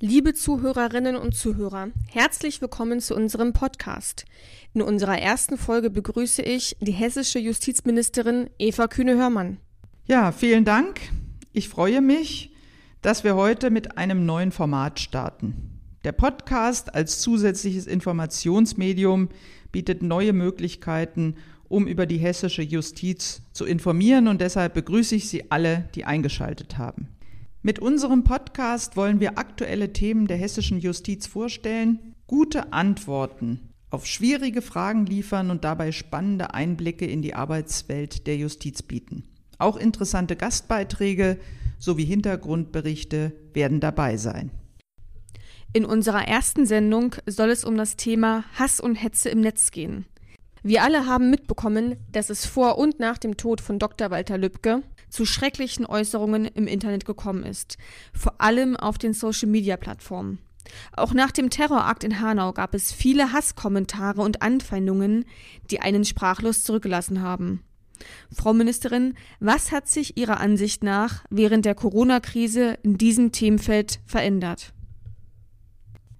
Liebe Zuhörerinnen und Zuhörer, herzlich willkommen zu unserem Podcast. In unserer ersten Folge begrüße ich die hessische Justizministerin Eva Kühne-Hörmann. Ja, vielen Dank. Ich freue mich, dass wir heute mit einem neuen Format starten. Der Podcast als zusätzliches Informationsmedium bietet neue Möglichkeiten, um über die hessische Justiz zu informieren und deshalb begrüße ich Sie alle, die eingeschaltet haben. Mit unserem Podcast wollen wir aktuelle Themen der hessischen Justiz vorstellen, gute Antworten auf schwierige Fragen liefern und dabei spannende Einblicke in die Arbeitswelt der Justiz bieten. Auch interessante Gastbeiträge sowie Hintergrundberichte werden dabei sein. In unserer ersten Sendung soll es um das Thema Hass und Hetze im Netz gehen. Wir alle haben mitbekommen, dass es vor und nach dem Tod von Dr. Walter Lübcke zu schrecklichen Äußerungen im Internet gekommen ist, vor allem auf den Social-Media-Plattformen. Auch nach dem Terrorakt in Hanau gab es viele Hasskommentare und Anfeindungen, die einen sprachlos zurückgelassen haben. Frau Ministerin, was hat sich Ihrer Ansicht nach während der Corona-Krise in diesem Themenfeld verändert?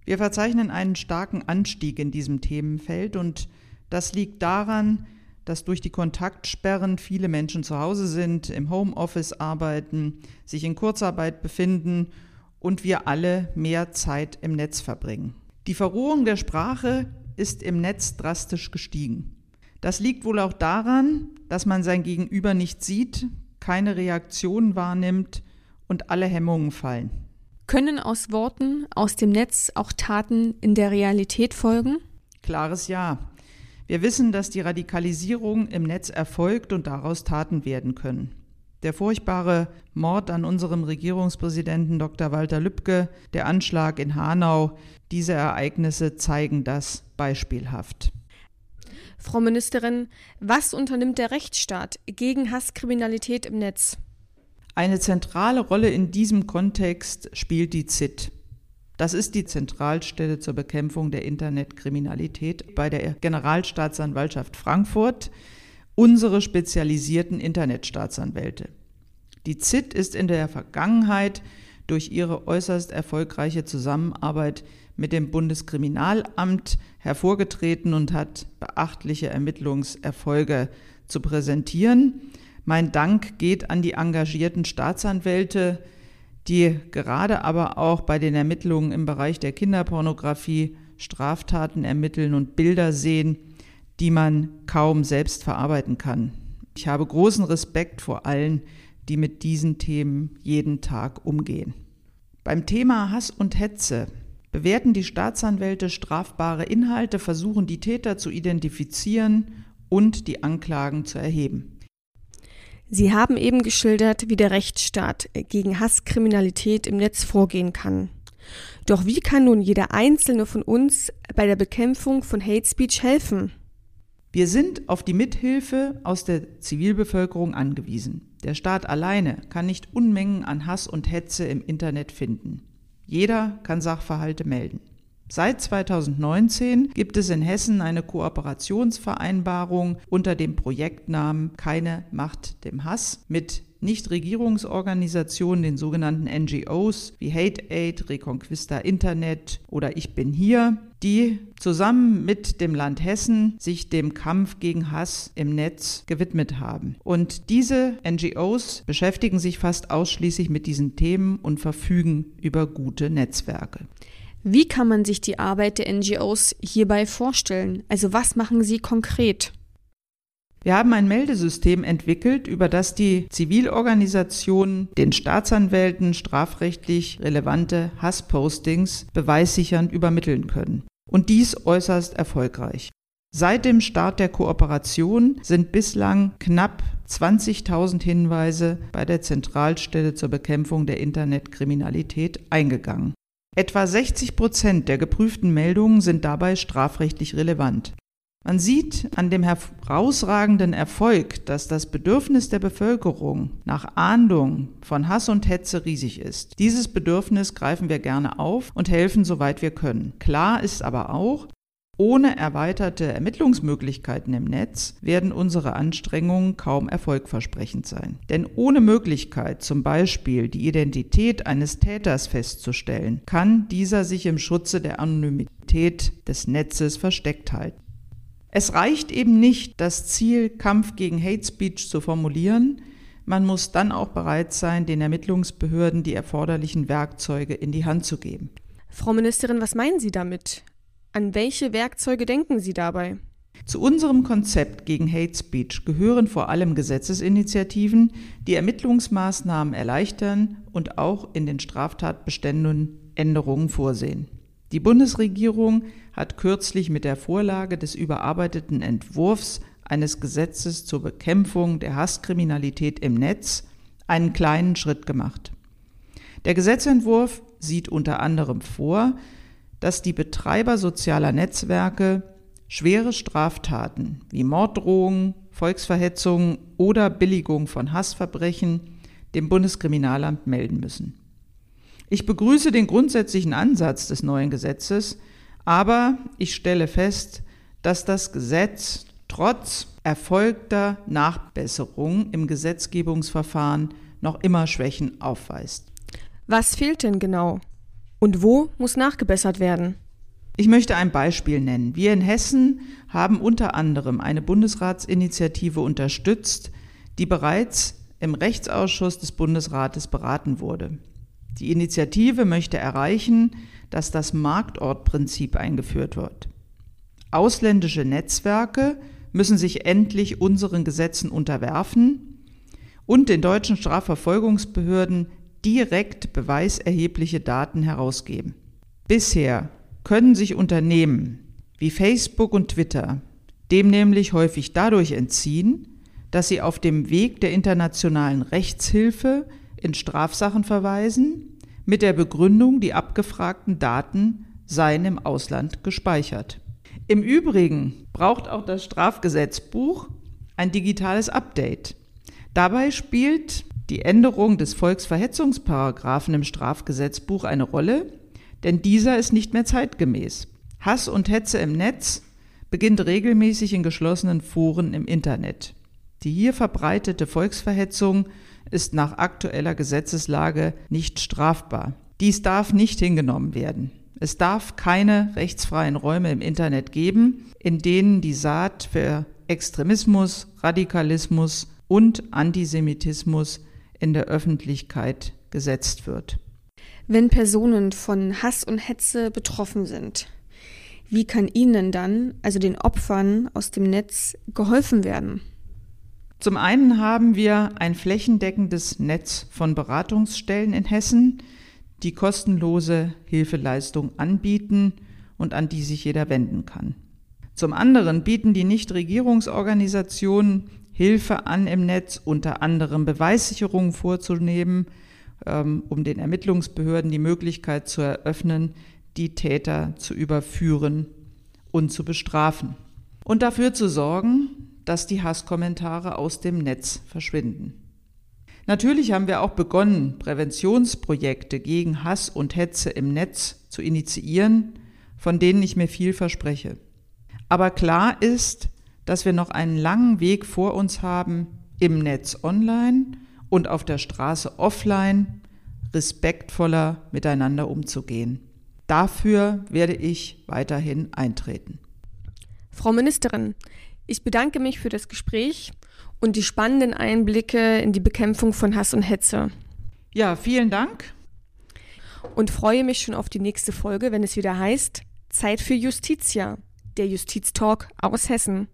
Wir verzeichnen einen starken Anstieg in diesem Themenfeld und das liegt daran, dass durch die Kontaktsperren viele Menschen zu Hause sind, im Homeoffice arbeiten, sich in Kurzarbeit befinden und wir alle mehr Zeit im Netz verbringen. Die Verrohung der Sprache ist im Netz drastisch gestiegen. Das liegt wohl auch daran, dass man sein Gegenüber nicht sieht, keine Reaktion wahrnimmt und alle Hemmungen fallen. Können aus Worten aus dem Netz auch Taten in der Realität folgen? Klares Ja. Wir wissen, dass die Radikalisierung im Netz erfolgt und daraus Taten werden können. Der furchtbare Mord an unserem Regierungspräsidenten Dr. Walter Lübcke, der Anschlag in Hanau, diese Ereignisse zeigen das beispielhaft. Frau Ministerin, was unternimmt der Rechtsstaat gegen Hasskriminalität im Netz? Eine zentrale Rolle in diesem Kontext spielt die ZIT, das ist die Zentralstelle zur Bekämpfung der Internetkriminalität bei der Generalstaatsanwaltschaft Frankfurt, unsere spezialisierten Internetstaatsanwälte. Die ZIT ist in der Vergangenheit durch ihre äußerst erfolgreiche Zusammenarbeit mit dem Bundeskriminalamt hervorgetreten und hat beachtliche Ermittlungserfolge zu präsentieren. Mein Dank geht an die engagierten Staatsanwälte, die gerade aber auch bei den Ermittlungen im Bereich der Kinderpornografie Straftaten ermitteln und Bilder sehen, die man kaum selbst verarbeiten kann. Ich habe großen Respekt vor allen, die mit diesen Themen jeden Tag umgehen. Beim Thema Hass und Hetze bewerten die Staatsanwälte strafbare Inhalte, versuchen die Täter zu identifizieren und die Anklagen zu erheben. Sie haben eben geschildert, wie der Rechtsstaat gegen Hasskriminalität im Netz vorgehen kann. Doch wie kann nun jeder einzelne von uns bei der Bekämpfung von Hate Speech helfen? Wir sind auf die Mithilfe aus der Zivilbevölkerung angewiesen. Der Staat alleine kann nicht Unmengen an Hass und Hetze im Internet finden. Jeder kann Sachverhalte melden. Seit 2019 gibt es in Hessen eine Kooperationsvereinbarung unter dem Projektnamen Keine Macht dem Hass mit Nichtregierungsorganisationen, den sogenannten NGOs wie Hate Aid, Reconquista Internet oder Ich bin hier, die zusammen mit dem Land Hessen sich dem Kampf gegen Hass im Netz gewidmet haben. Und diese NGOs beschäftigen sich fast ausschließlich mit diesen Themen und verfügen über gute Netzwerke. Wie kann man sich die Arbeit der NGOs hierbei vorstellen? Also was machen sie konkret? Wir haben ein Meldesystem entwickelt, über das die Zivilorganisationen den Staatsanwälten strafrechtlich relevante Hasspostings beweissichernd übermitteln können. Und dies äußerst erfolgreich. Seit dem Start der Kooperation sind bislang knapp 20.000 Hinweise bei der Zentralstelle zur Bekämpfung der Internetkriminalität eingegangen. Etwa 60 Prozent der geprüften Meldungen sind dabei strafrechtlich relevant. Man sieht an dem herausragenden Erfolg, dass das Bedürfnis der Bevölkerung nach Ahndung von Hass und Hetze riesig ist. Dieses Bedürfnis greifen wir gerne auf und helfen, soweit wir können. Klar ist aber auch, Ohne erweiterte Ermittlungsmöglichkeiten im Netz werden unsere Anstrengungen kaum erfolgversprechend sein. Denn ohne Möglichkeit, zum Beispiel die Identität eines Täters festzustellen, kann dieser sich im Schutze der Anonymität des Netzes versteckt halten. Es reicht eben nicht, das Ziel Kampf gegen Hate Speech zu formulieren, man muss dann auch bereit sein, den Ermittlungsbehörden die erforderlichen Werkzeuge in die Hand zu geben. Frau Ministerin, was meinen Sie damit? An welche Werkzeuge denken Sie dabei? Zu unserem Konzept gegen Hate Speech gehören vor allem Gesetzesinitiativen, die Ermittlungsmaßnahmen erleichtern und auch in den Straftatbeständen Änderungen vorsehen. Die Bundesregierung hat kürzlich mit der Vorlage des überarbeiteten Entwurfs eines Gesetzes zur Bekämpfung der Hasskriminalität im Netz einen kleinen Schritt gemacht. Der Gesetzentwurf sieht unter anderem vor, dass die Betreiber sozialer Netzwerke schwere Straftaten wie Morddrohungen, Volksverhetzungen oder Billigung von Hassverbrechen dem Bundeskriminalamt melden müssen. Ich begrüße den grundsätzlichen Ansatz des neuen Gesetzes, aber ich stelle fest, dass das Gesetz trotz erfolgter Nachbesserung im Gesetzgebungsverfahren noch immer Schwächen aufweist. Was fehlt denn genau? Und wo muss nachgebessert werden? Ich möchte ein Beispiel nennen. Wir in Hessen haben unter anderem eine Bundesratsinitiative unterstützt, die bereits im Rechtsausschuss des Bundesrates beraten wurde. Die Initiative möchte erreichen, dass das Marktortprinzip eingeführt wird. Ausländische Netzwerke müssen sich endlich unseren Gesetzen unterwerfen und den deutschen Strafverfolgungsbehörden direkt beweiserhebliche Daten herausgeben. Bisher können sich Unternehmen wie Facebook und Twitter dem nämlich häufig dadurch entziehen, dass sie auf dem Weg der internationalen Rechtshilfe in Strafsachen verweisen, mit der Begründung, die abgefragten Daten seien im Ausland gespeichert. Im Übrigen braucht auch das Strafgesetzbuch ein digitales Update. Dabei spielt die Änderung des Volksverhetzungsparagraphen im Strafgesetzbuch eine Rolle, denn dieser ist nicht mehr zeitgemäß. Hass und Hetze im Netz beginnt regelmäßig in geschlossenen Foren im Internet. Die hier verbreitete Volksverhetzung ist nach aktueller Gesetzeslage nicht strafbar. Dies darf nicht hingenommen werden. Es darf keine rechtsfreien Räume im Internet geben, in denen die Saat für Extremismus, Radikalismus und Antisemitismus in der Öffentlichkeit gesetzt wird. Wenn Personen von Hass und Hetze betroffen sind, wie kann ihnen dann, also den Opfern aus dem Netz, geholfen werden? Zum einen haben wir ein flächendeckendes Netz von Beratungsstellen in Hessen, die kostenlose Hilfeleistung anbieten und an die sich jeder wenden kann. Zum anderen bieten die Nichtregierungsorganisationen Hilfe an im Netz, unter anderem Beweissicherungen vorzunehmen, ähm, um den Ermittlungsbehörden die Möglichkeit zu eröffnen, die Täter zu überführen und zu bestrafen. Und dafür zu sorgen, dass die Hasskommentare aus dem Netz verschwinden. Natürlich haben wir auch begonnen, Präventionsprojekte gegen Hass und Hetze im Netz zu initiieren, von denen ich mir viel verspreche. Aber klar ist, dass wir noch einen langen Weg vor uns haben, im Netz online und auf der Straße offline respektvoller miteinander umzugehen. Dafür werde ich weiterhin eintreten. Frau Ministerin, ich bedanke mich für das Gespräch und die spannenden Einblicke in die Bekämpfung von Hass und Hetze. Ja, vielen Dank. Und freue mich schon auf die nächste Folge, wenn es wieder heißt Zeit für Justitia, der Justiztalk aus Hessen.